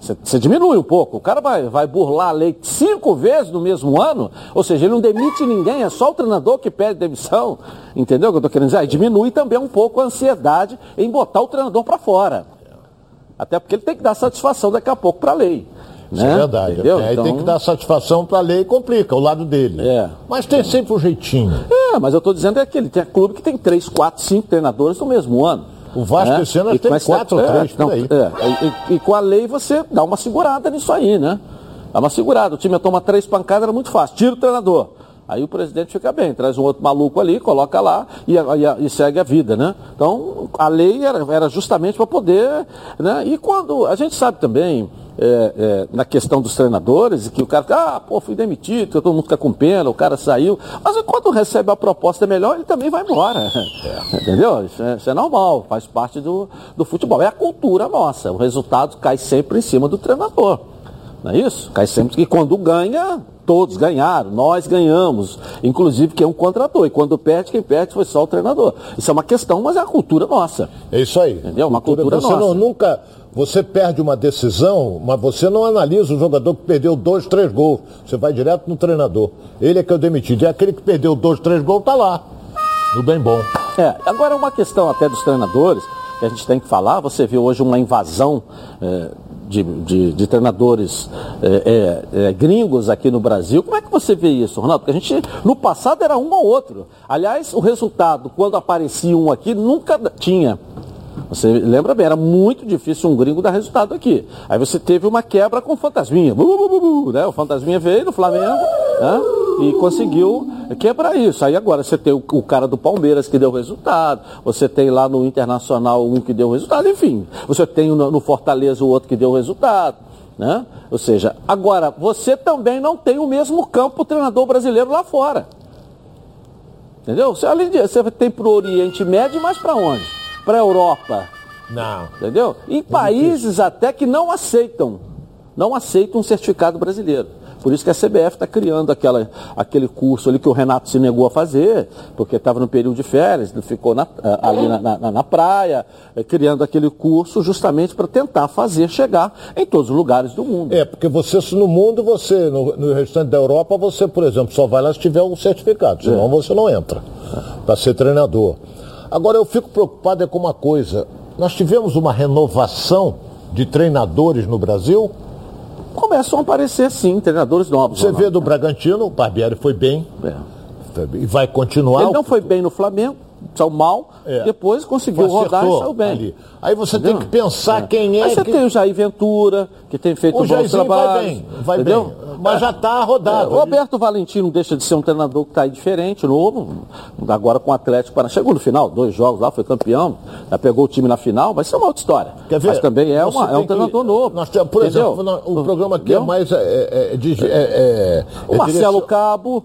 Você, diminui um pouco. O cara vai, vai burlar a lei cinco vezes no mesmo ano, ou seja, ele não demite ninguém, é só o treinador que pede demissão. Entendeu o que eu estou querendo dizer? Aí diminui também um pouco a ansiedade em botar o treinador para fora. Até porque ele tem que dar satisfação daqui a pouco para a lei. Isso né? é verdade. Entendeu? Aí tem Então- que dar satisfação para a lei e complica o lado dele. É. Mas tem sempre um jeitinho. É, mas eu estou dizendo é que ele tem clube que tem três, quatro, cinco treinadores no mesmo ano. O Vasco né? esse ano E tem essa- quatro ou é, três, não, aí. é, e, e- com a lei você dá uma segurada nisso aí, né? Dá uma segurada. O time toma três pancadas, era muito fácil. Tira o treinador. Aí o presidente fica bem, traz um outro maluco ali, coloca lá e, e- e segue a vida, né? Então, a lei era, era justamente para poder. Né? E quando. A gente sabe também, é, é, na questão dos treinadores, que o cara fica, ah, pô, fui demitido, todo mundo fica com pena, o cara saiu. Mas quando recebe a proposta melhor, ele também vai embora. [laughs] Entendeu? Isso é, isso é normal, faz parte do, do futebol. É a cultura nossa. O resultado cai sempre em cima do treinador. Não é isso? Cai sempre que quando ganha, todos ganharam, nós ganhamos. Inclusive quem um contratou. E quando perde, quem perde foi só o treinador. Isso é uma questão, mas é a cultura nossa. É isso aí. Entendeu? Uma cultura você nossa. Não, nunca. Você perde uma decisão, mas você não analisa o jogador que perdeu dois, três gols. Você vai direto no treinador. Ele é que é o demitido. E aquele que perdeu dois, três gols tá lá. No bem bom. É, agora uma questão até dos treinadores, que a gente tem que falar, você vê hoje uma invasão é, de, de- de treinadores é, é, é, gringos aqui no Brasil. Como é que você vê isso, Ronaldo? Porque a gente, no passado era um ou outro. Aliás, o resultado, quando aparecia um aqui, nunca tinha. Você lembra bem, era muito difícil um gringo dar resultado aqui. Aí você teve uma quebra com o Fantasminha. Né? O Fantasminha veio do Flamengo né? e conseguiu quebrar isso. Aí agora você tem o, o cara do Palmeiras que deu resultado, você tem lá no Internacional um que deu resultado, enfim. Você tem no, no Fortaleza o outro que deu resultado. Né? Ou seja, agora, você também não tem o mesmo campo treinador brasileiro lá fora. Entendeu? Você, além de, você tem para o Oriente Médio, mas para onde? Para a Europa. Não. Entendeu? Em países até que não aceitam, não aceitam um certificado brasileiro. Por isso que a CBF está criando aquela, aquele curso ali que o Renato se negou a fazer, porque estava no período de férias, ficou na- ali na, na- na praia, eh, criando aquele curso justamente para tentar fazer chegar em todos os lugares do mundo. É, porque você, se no mundo, você, no, no restante da Europa, você, por exemplo, só vai lá se tiver um certificado, senão você não entra para ser treinador. Agora, eu fico preocupado é com uma coisa. Nós tivemos uma renovação de treinadores no Brasil. Começam a aparecer, sim, treinadores novos. Você vê do Bragantino, o Barbieri foi bem É. e vai continuar. Ele não foi bem no Flamengo, saiu mal, É. depois conseguiu rodar e Acertou saiu bem. ali. Aí você Entendeu? tem que pensar quem é Aí você que... tem o Jair Ventura, que tem feito O bons Jairzinho vai trabalhos. bem, vai entendeu? bem. Mas já está É, rodado. o Roberto Valentim não deixa de ser um treinador que está aí diferente, novo, agora com o Atlético Paranaense. Chegou no final, dois jogos lá, foi campeão, já pegou o time na final, vai ser uma outra história. Quer ver? Mas também é, uma- é um que- treinador novo. Nós temos, por entendeu? exemplo, o programa aqui é mais. É, é, é, de- é, é, O é Marcelo Cabo.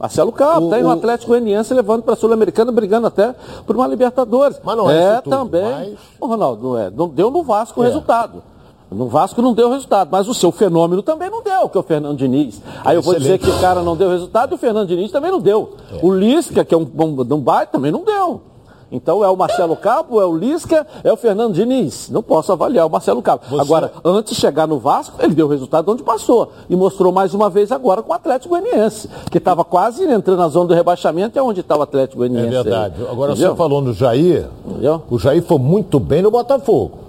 Marcelo Cabo, O- tem no o- Atlético Goianiense levando para a Sul-Americana, brigando até por uma Libertadores. Mas não é isso tudo, também. mas- Ô, Ronaldo, não é. Deu no Vasco o É. resultado. No Vasco não deu resultado, mas o seu fenômeno também não deu, que é o Fernando Diniz. Aí eu vou dizer que o cara não deu resultado e o Fernando Diniz também não deu. O Lisca, que é um bom um baita, também não deu. Então é o Marcelo Cabo, é o Lisca, é o Fernando Diniz. Não posso avaliar o Marcelo Cabo. Você- Agora, antes de chegar no Vasco, ele deu resultado onde passou. E mostrou mais uma vez agora com o Atlético Goianiense, que estava quase entrando na zona do rebaixamento, e é onde está o Atlético É Goianiense. aí. verdade. Agora Entendeu? você falou no Jair. Entendeu? O Jair foi muito bem no Botafogo.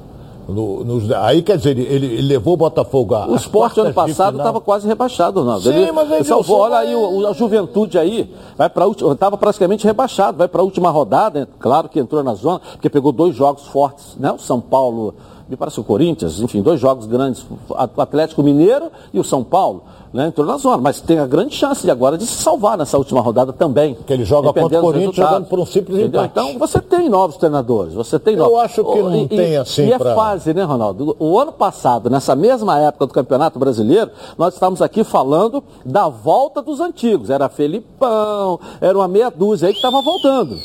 No- nos- aí quer dizer, ele, ele- levou o Botafogo a. O esporte ano passado estava quase rebaixado, Ronaldo. Sim, ele, mas ele salvou, olha aí, o, o- a juventude aí, vai para estava praticamente rebaixado, vai para a última rodada, claro que entrou na zona, porque pegou dois jogos fortes, né? O São Paulo me parece o Corinthians, enfim, dois jogos grandes, o Atlético Mineiro e o São Paulo, né, entrou na zona, mas tem a grande chance de agora de se salvar nessa última rodada também. Que ele joga contra o Corinthians jogando por um simples entendeu? empate. Então você tem novos treinadores, você tem Eu novos. acho que não e, tem assim E é pra- fase, né, Ronaldo? O ano passado, nessa mesma época do Campeonato Brasileiro, nós estávamos aqui falando da volta dos antigos. Era Felipão, era uma meia dúzia aí que estava voltando,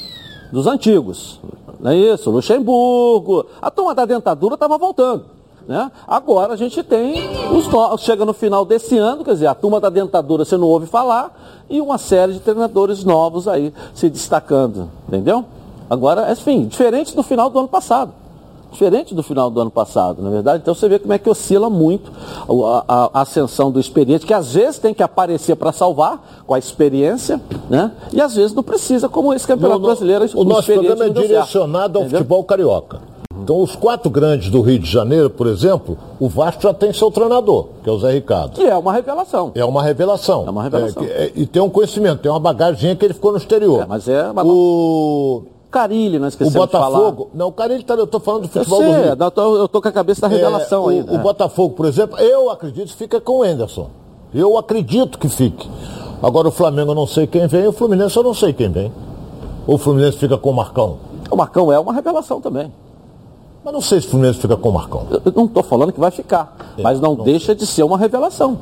dos antigos. Não é isso? Luxemburgo. A turma da dentadura estava voltando. Né? Agora a gente tem os no... chega no final desse ano, quer dizer, a turma da dentadura você não ouve falar e uma série de treinadores novos aí se destacando, entendeu? Agora, enfim, diferente do final do ano passado. Diferente do final do ano passado, na verdade. Então você vê como é que oscila muito a, a- a ascensão do experiente, que às vezes tem que aparecer para salvar com a experiência, né? E às vezes não precisa, como esse campeonato No- brasileiro. o nosso experiente programa é direcionado ao entendeu? futebol carioca. Então, os quatro grandes do Rio de Janeiro, por exemplo, o Vasco já tem seu treinador, que é o Zé Ricardo. E é uma revelação. É uma revelação. É uma revelação. É, que- é, e tem um conhecimento, tem uma bagagem que ele ficou no exterior. É, mas é uma- O, Carilli, não o esquecemos de falar. Botafogo. Não, o cara ele tá, eu tô falando do Eu futebol sei, do Rio. eu tô, eu tô com a cabeça da revelação É, aí. o, o Botafogo, por exemplo, eu acredito que fica com o Enderson. Eu acredito que fique. Agora o Flamengo eu não sei quem vem, o Fluminense eu não sei quem vem. Ou o Fluminense fica com o Marcão. O Marcão é uma revelação também. Mas não sei se o Fluminense fica com o Marcão. Eu eu não estou falando que vai ficar, mas não, deixa de ser uma revelação.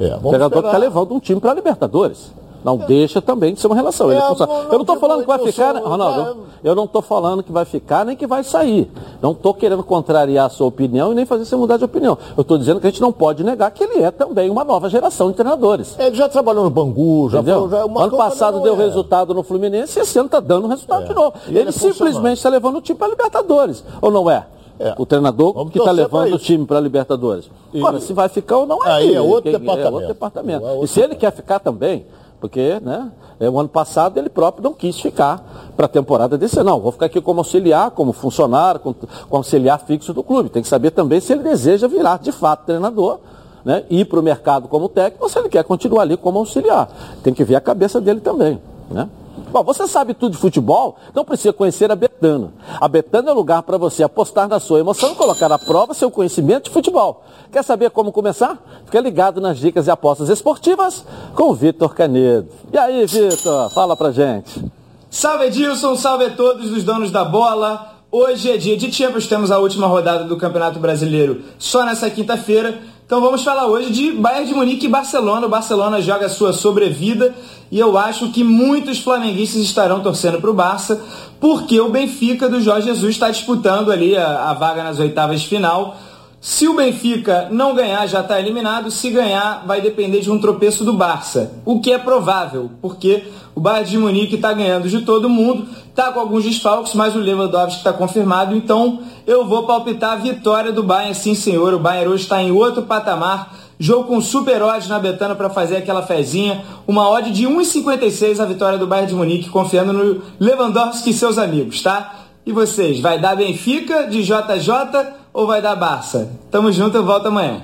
É, O treinador está levando um time para a Libertadores. Não deixa também de ser uma relação. É, funciona. não- eu não estou falando que vai ficar, Ronaldo. eu- Eu não estou falando que vai ficar nem que vai sair. Não estou querendo contrariar a sua opinião e nem fazer você mudar de opinião. Eu estou dizendo que a gente não pode negar que ele é também uma nova geração de treinadores. Ele já trabalhou no Bangu, já Entendeu? Já, o ano passado deu é. resultado no Fluminense e esse ano está dando resultado É. de novo. E Ele, ele é simplesmente está levando o time para a Libertadores, ou não é? É. O treinador Vamos que está levando o time para a Libertadores. E- Agora, se vai ficar ou não é Aí é ele, outro quem- departamento. outro departamento. É outro e se ele quer ficar também, porque né, é, o ano passado ele próprio não quis ficar para a temporada desse ano. Não, vou ficar aqui como auxiliar, como funcionário, como, como auxiliar fixo do clube. Tem que saber também se ele deseja virar de fato treinador. Né, ir para o mercado como técnico ou se ele quer continuar ali como auxiliar. Tem que ver a cabeça dele também. Né? Bom, você sabe tudo de futebol, então precisa conhecer a Betano. A Betano é o lugar para você apostar na sua emoção e colocar à prova seu conhecimento de futebol. Quer saber como começar? Fica ligado nas dicas e apostas esportivas com o Vitor Canedo. E aí, Vitor, fala pra gente. Salve Edilson, salve a todos os donos da bola. Hoje é dia de Champions, temos a última rodada do Campeonato Brasileiro só nessa quinta-feira. Então vamos falar hoje de Bayern de Munique e Barcelona. O Barcelona joga a sua sobrevida e eu acho que muitos flamenguistas estarão torcendo para o Barça, porque o Benfica do Jorge Jesus está disputando ali a, a vaga nas oitavas de final. Se o Benfica não ganhar, já está eliminado. Se ganhar, vai depender de um tropeço do Barça. O que é provável, porque o Bayern de Munique está ganhando de todo mundo, está com alguns desfalques, mas o Lewandowski está confirmado. Então, eu vou palpitar a vitória do Bayern, sim senhor. O Bayern hoje está em outro patamar. Jogo com super odds na Betana para fazer aquela fezinha. Uma odd de 1,56 a vitória do Bayern de Munique, confiando no Lewandowski e seus amigos, tá? E vocês, vai dar Benfica de JJ ou vai dar Barça? Tamo junto, eu volto amanhã.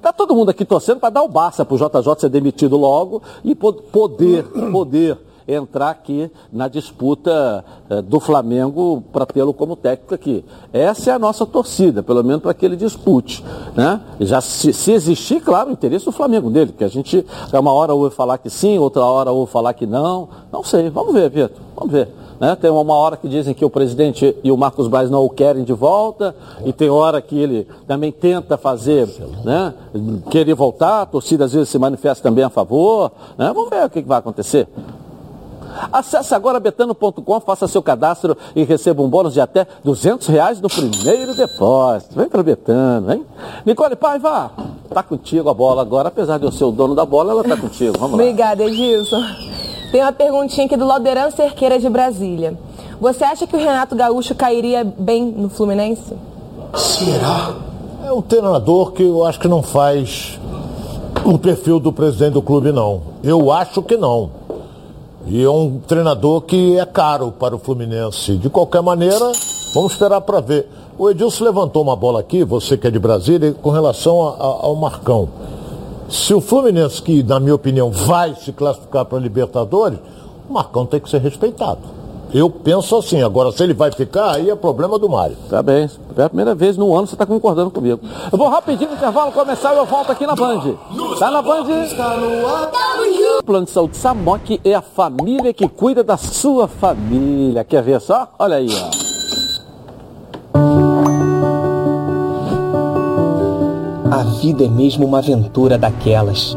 Tá todo mundo aqui torcendo para dar o Barça pro JJ ser demitido logo e po- poder, poder entrar aqui na disputa eh, do Flamengo para tê-lo como técnico aqui. Essa é a nossa torcida, pelo menos para que ele dispute. Né? Já se, se existir, claro, o interesse do Flamengo dele, porque a gente, uma hora ouve falar que sim, outra hora ouve falar que não. Não sei, vamos ver, Vitor, vamos ver. Né? Tem uma hora que dizem que o presidente e o Marcos Braz não o querem de volta, e tem hora que ele também tenta fazer, né? querer voltar, a torcida às vezes se manifesta também a favor. Né? Vamos ver o que que vai acontecer. Acesse agora betano.com, faça seu cadastro e receba um bônus de até 200 reais no primeiro depósito. Vem para Betano, hein? Nicole Paiva, tá contigo a bola agora. Apesar de eu ser o dono da bola, ela tá contigo. Vamos lá. Obrigada, Edilson. Tem uma perguntinha aqui do Lauderan Cerqueira de Brasília. Você acha que o Renato Gaúcho cairia bem no Fluminense? É um treinador que eu acho que não faz o perfil do presidente do clube, não. Eu acho que não. E é um treinador que é caro para o Fluminense. De qualquer maneira, vamos esperar para ver. O Edilson levantou uma bola aqui, você que é de Brasília, com relação a- a- ao Marcão. Se o Fluminense, que na minha opinião vai se classificar para a Libertadores, o Marcão tem que ser respeitado. Eu penso assim. Agora, se ele vai ficar, aí é problema do Mário. Tá bem. É a primeira vez no ano que você está concordando comigo. Eu vou rapidinho no intervalo começar e eu volto aqui na Band. Tá na Band? O Plano de Saúde Samok é a família que cuida da sua família. Quer ver só? Olha aí, ó. A vida é mesmo uma aventura daquelas.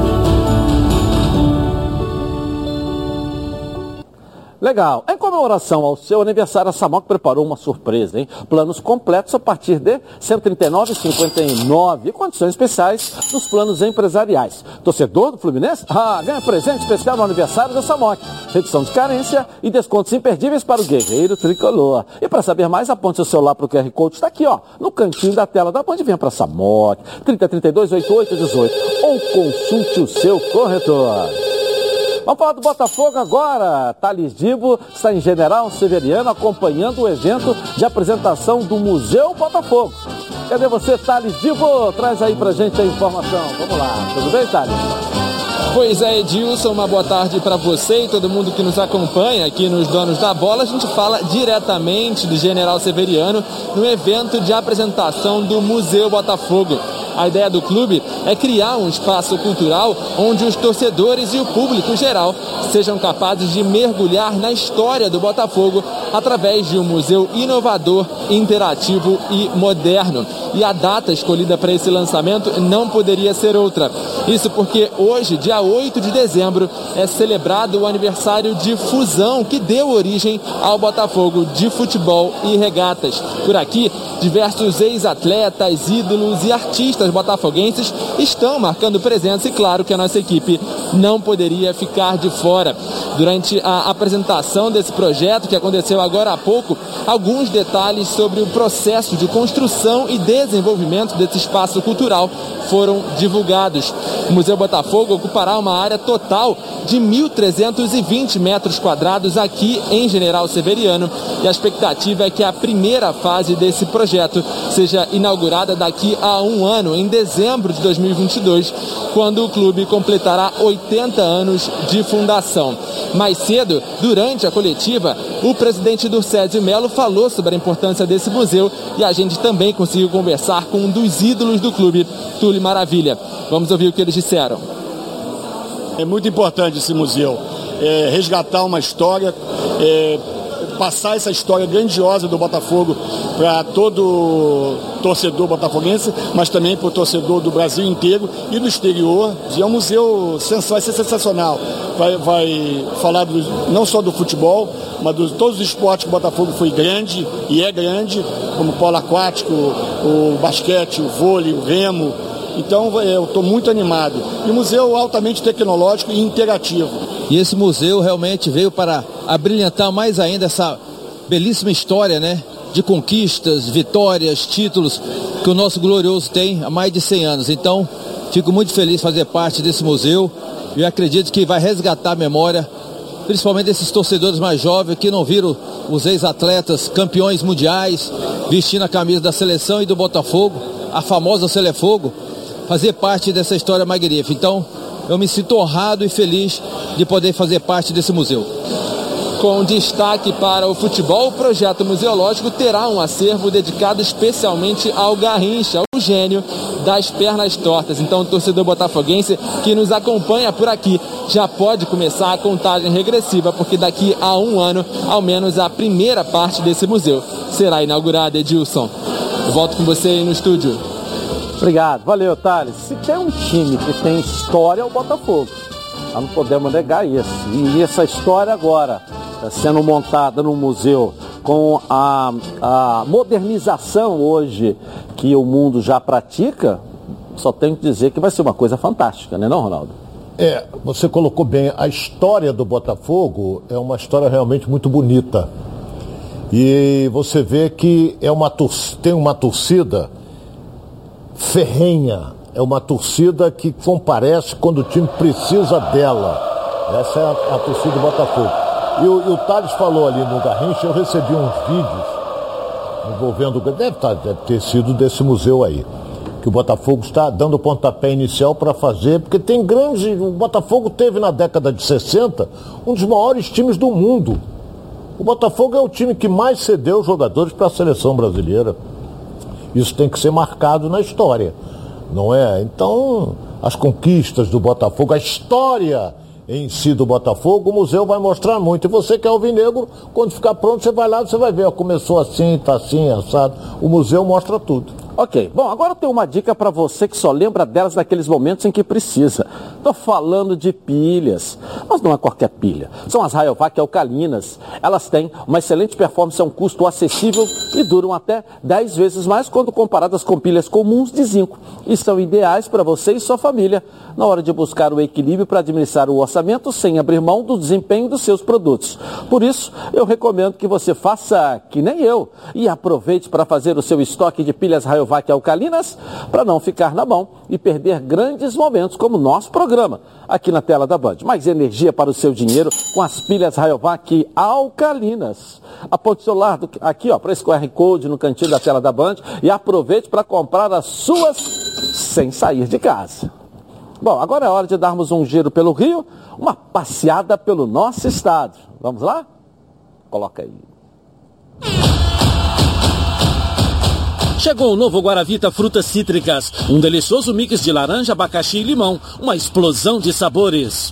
Legal. Em comemoração ao seu aniversário, a Samok preparou uma surpresa, hein? Planos completos a partir de R$ 139,59 e condições especiais nos planos empresariais. Torcedor do Fluminense? Ah, ganha presente especial no aniversário da Samok. Redução de carência e descontos imperdíveis para o guerreiro tricolor. E para saber mais, aponte seu celular para o QR Code, está aqui, ó, no cantinho da tela da Band. Venha para Samok, 3032 8818 ou consulte o seu corretor. Vamos falar do Botafogo agora. Thales Dibo está em General Severiano acompanhando o evento de apresentação do Museu Botafogo. Cadê você, Thales Dibo? Traz aí pra gente a informação. Vamos lá. Tudo bem, Thales? Pois é, Edilson, uma boa tarde para você e todo mundo que nos acompanha aqui nos Donos da Bola. A gente fala diretamente do General Severiano no evento de apresentação do Museu Botafogo. A ideia do clube é criar um espaço cultural onde os torcedores e o público geral sejam capazes de mergulhar na história do Botafogo através de um museu inovador, interativo e moderno. E a data escolhida para esse lançamento não poderia ser outra. Isso porque hoje, dia 8 de dezembro, é celebrado o aniversário de fusão que deu origem ao Botafogo de futebol e regatas. Por aqui, diversos ex-atletas, ídolos e artistas botafoguenses estão marcando presença e claro que a nossa equipe não poderia ficar de fora. Durante a apresentação desse projeto, que aconteceu agora há pouco, alguns detalhes sobre o processo de construção e desenvolvimento desse espaço cultural foram divulgados. O Museu Botafogo ocupará uma área total de 1.320 metros quadrados aqui em General Severiano e a expectativa é que a primeira fase desse projeto seja inaugurada daqui a um ano, em dezembro de 2022, quando o clube completará 80 anos de fundação. Mais cedo, durante a coletiva, o presidente do Césio Melo falou sobre a importância desse museu e a gente também conseguiu conversar com um dos ídolos do clube, Túlio Maravilha. Vamos ouvir o que eles disseram. É muito importante esse museu. É, resgatar uma história, é, passar essa história grandiosa do Botafogo para todo torcedor botafoguense, mas também para o torcedor do Brasil inteiro e do exterior. E é um museu vai ser sensacional. Vai, vai falar do, não só do futebol, mas de todos os esportes que o Botafogo foi grande e é grande, como o polo aquático, o basquete, o vôlei, o remo. Então eu estou muito animado. E museu altamente tecnológico e interativo. E esse museu realmente veio para abrilhantar mais ainda essa belíssima história, né? De conquistas, vitórias, títulos que o nosso glorioso tem há mais de 100 anos. Então, fico muito feliz de fazer parte desse museu e acredito que vai resgatar a memória, principalmente desses torcedores mais jovens que não viram os ex-atletas campeões mundiais vestindo a camisa da seleção e do Botafogo, a famosa Selefogo, fazer parte dessa história magnífica. Então, eu me sinto honrado e feliz de poder fazer parte desse museu. Com destaque para o futebol, o projeto museológico terá um acervo dedicado especialmente ao Garrincha, ao gênio das pernas tortas. Então, o torcedor botafoguense que nos acompanha por aqui já pode começar a contagem regressiva, porque daqui a um ano, ao menos a primeira parte desse museu será inaugurada, Edilson. Volto com você aí no estúdio. Obrigado, valeu, Thales. Se tem um time que tem história, é o Botafogo. Nós não podemos negar isso. E essa história agora sendo montada no museu com a, a modernização hoje que o mundo já pratica, só tenho que dizer que vai ser uma coisa fantástica, né não, Ronaldo? É, você colocou bem, a história do Botafogo é uma história realmente muito bonita. E você vê que é uma tem uma torcida ferrenha, é uma torcida que comparece quando o time precisa dela. Essa é a, a torcida do Botafogo. E o, o Thales falou ali no Garrincha, eu recebi uns vídeos envolvendo, deve, tá, deve ter sido desse museu aí, que o Botafogo está dando o pontapé inicial para fazer, porque tem grandes. O Botafogo teve na década de 60 um dos maiores times do mundo. O Botafogo é o time que mais cedeu jogadores para a seleção brasileira. Isso tem que ser marcado na história, não é? Então, as conquistas do Botafogo, a história em si do Botafogo, o museu vai mostrar muito. E você que é alvinegro, quando ficar pronto, você vai lá você vai ver, ó, começou assim, está assim, assado. O museu mostra tudo. Ok, bom, agora tenho uma dica para você que só lembra delas naqueles momentos em que precisa. Estou falando de pilhas, mas não é qualquer pilha. São as Rayovac alcalinas. Elas têm uma excelente performance a um custo acessível e duram até 10 vezes mais quando comparadas com pilhas comuns de zinco. E são ideais para você e sua família na hora de buscar o equilíbrio para administrar o orçamento sem abrir mão do desempenho dos seus produtos. Por isso, eu recomendo que você faça que nem eu e aproveite para fazer o seu estoque de pilhas Rayovac alcalinas para não ficar na mão e perder grandes momentos como nosso programa aqui na tela da Band. Mais energia para o seu dinheiro com as pilhas Rayovac alcalinas. Aponte o celular aqui ó, para esse QR Code no cantinho da tela da Band e aproveite para comprar as suas sem sair de casa. Bom, agora é hora de darmos um giro pelo Rio, uma passeada pelo nosso estado. Vamos lá? Coloca aí. Chegou o novo Guaravita Frutas Cítricas, um delicioso mix de laranja, abacaxi e limão, uma explosão de sabores.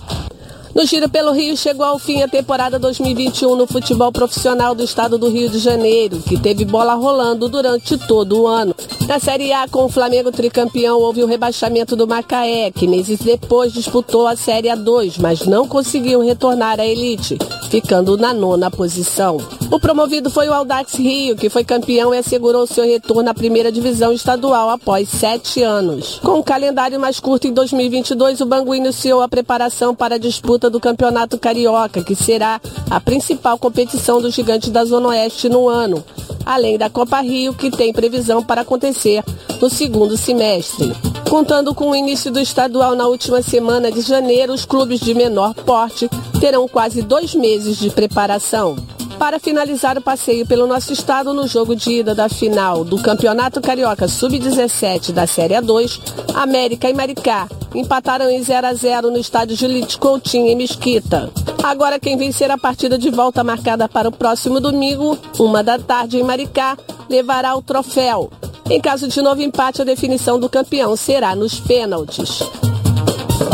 No Giro pelo Rio chegou ao fim a temporada 2021 no futebol profissional do estado do Rio de Janeiro, que teve bola rolando durante todo o ano. Na Série A, com o Flamengo tricampeão, houve o rebaixamento do Macaé, que meses depois disputou a Série A2, mas não conseguiu retornar à elite, ficando na nona posição. O promovido foi o Aldax Rio, que foi campeão e assegurou seu retorno à primeira divisão estadual após sete anos. Com o calendário mais curto em 2022, o Bangu iniciou a preparação para a disputa do Campeonato Carioca, que será a principal competição dos gigantes da Zona Oeste no ano, além da Copa Rio, que tem previsão para acontecer no segundo semestre. Contando com o início do estadual na última semana de janeiro, os clubes de menor porte terão quase dois meses de preparação para finalizar o passeio pelo nosso estado no jogo de ida da final do Campeonato Carioca Sub-17 da Série A2, América e Maricá empataram em 0 a 0 no estádio Julite Coutinho em Mesquita. Agora quem vencer a partida de volta marcada para o próximo domingo, uma da tarde em Maricá, levará o troféu. Em caso de novo empate, a definição do campeão será nos pênaltis.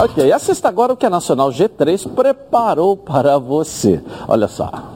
Ok, assista agora o que a Nacional G3 preparou para você. Olha só.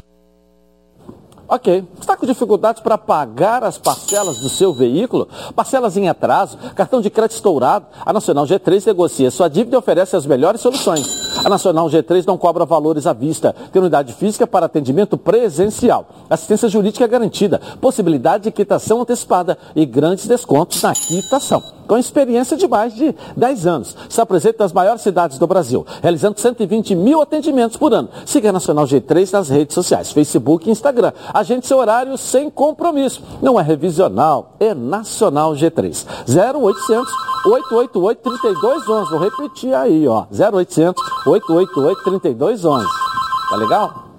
Ok. Está com dificuldades para pagar as parcelas do seu veículo? Parcelas em atraso, cartão de crédito estourado? A Nacional G3 negocia sua dívida e oferece as melhores soluções. A Nacional G3 não cobra valores à vista. Tem unidade física para atendimento presencial. Assistência jurídica garantida. Possibilidade de quitação antecipada e grandes descontos na quitação. Com experiência de mais de 10 anos. Se apresenta nas maiores cidades do Brasil, realizando 120 mil atendimentos por ano. Siga a Nacional G3 nas redes sociais, Facebook e Instagram. Agende seu horário sem compromisso. Não é revisional, é Nacional G3. 0800 888 3211. Vou repetir aí, ó. 0800 888 3211. Tá legal?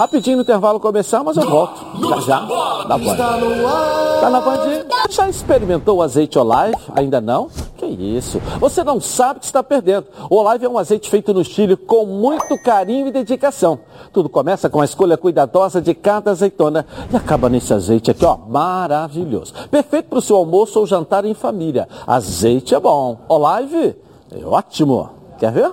Rapidinho no intervalo comercial, mas eu volto. Já já. Da Band. Tá na Band? Já experimentou o azeite Olive? Ainda não? Que isso. Você não sabe o que está perdendo. O Olive é um azeite feito no Chile com muito carinho e dedicação. Tudo começa com a escolha cuidadosa de cada azeitona e acaba nesse azeite aqui, ó, maravilhoso. Perfeito para o seu almoço ou jantar em família. Azeite é bom. Olive é ótimo. Quer ver?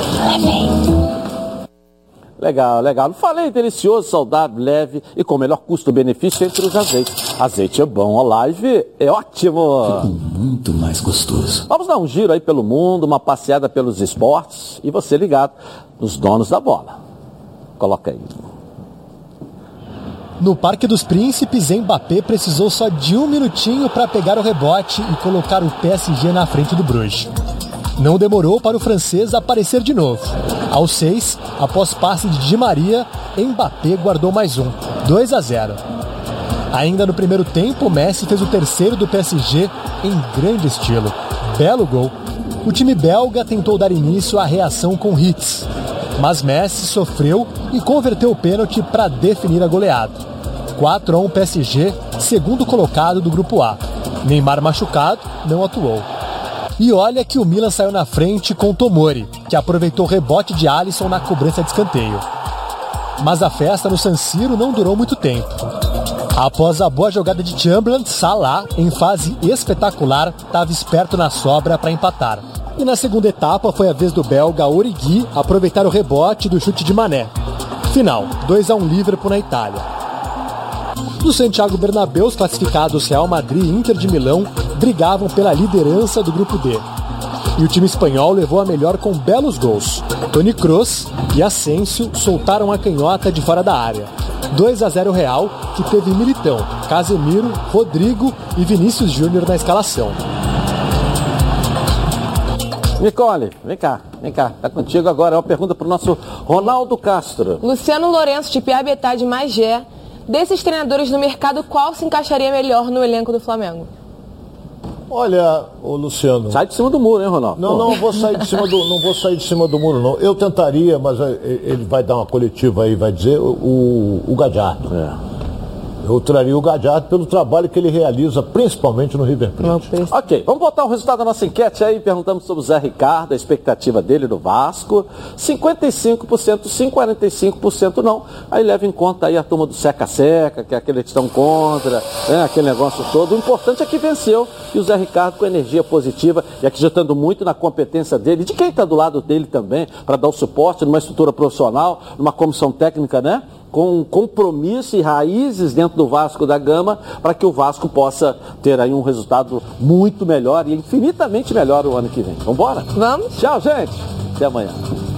Legal, legal. Não falei delicioso, saudável, leve e com melhor custo-benefício entre os azeites. Azeite é bom, Olive é ótimo. Ficou muito mais gostoso. Vamos dar um giro aí pelo mundo, uma passeada pelos esportes e você ligado nos donos da bola. Coloca aí. No Parque dos Príncipes, Mbappé precisou só de um minutinho para pegar o rebote e colocar o PSG na frente do Bruges. Não demorou para o francês aparecer de novo. Aos seis, após passe de Di Maria, Mbappé guardou mais um, 2 a 0. Ainda no primeiro tempo, Messi fez o terceiro do PSG em grande estilo. Belo gol. O time belga tentou dar início à reação com hits, mas Messi sofreu e converteu o pênalti para definir a goleada. 4 a 1 PSG, segundo colocado do grupo A. Neymar machucado não atuou. E olha que o Milan saiu na frente com Tomori, que aproveitou o rebote de Alisson na cobrança de escanteio. Mas a festa no San Siro não durou muito tempo. Após a boa jogada de Chamberlain, Salah, em fase espetacular, estava esperto na sobra para empatar. E na segunda etapa foi a vez do belga Origi aproveitar o rebote do chute de Mané. Final, 2 a 1 Liverpool na Itália. No Santiago Bernabéu, os classificados Real Madrid e Inter de Milão brigavam pela liderança do grupo D. E o time espanhol levou a melhor com belos gols. Toni Kroos e Asensio soltaram a canhota de fora da área. 2 a 0 Real, que teve Militão, Casemiro, Rodrigo e Vinícius Júnior na escalação. Nicole, vem cá, vem cá. Tá contigo agora. É uma pergunta para o nosso Ronaldo Castro. Luciano Lourenço, de Piabetá de Magé. Desses treinadores no mercado, qual se encaixaria melhor no elenco do Flamengo? Olha, ô Luciano. Sai de cima do muro, hein, Ronaldo? Não, não vou sair de cima do, não vou sair de cima do muro, não. Eu tentaria, mas é, ele vai dar uma coletiva aí, vai dizer o, o Gadiardo. É. Eu traria o Gadiardo pelo trabalho que ele realiza, principalmente no River Plate. Ok, vamos botar o resultado da nossa enquete aí. Perguntamos sobre o Zé Ricardo, a expectativa dele no Vasco. 55% sim, 45% não. Aí leva em conta aí a turma do seca-seca, que é aquele que estão contra, né, aquele negócio todo. O importante é que venceu e o Zé Ricardo com energia positiva e acreditando muito na competência dele, de quem está do lado dele também, para dar o suporte numa estrutura profissional, numa comissão técnica, né? Com compromisso e raízes dentro do Vasco da Gama para que o Vasco possa ter aí um resultado muito melhor e infinitamente melhor o ano que vem. Vamos embora? Vamos. Tchau, gente. Até amanhã.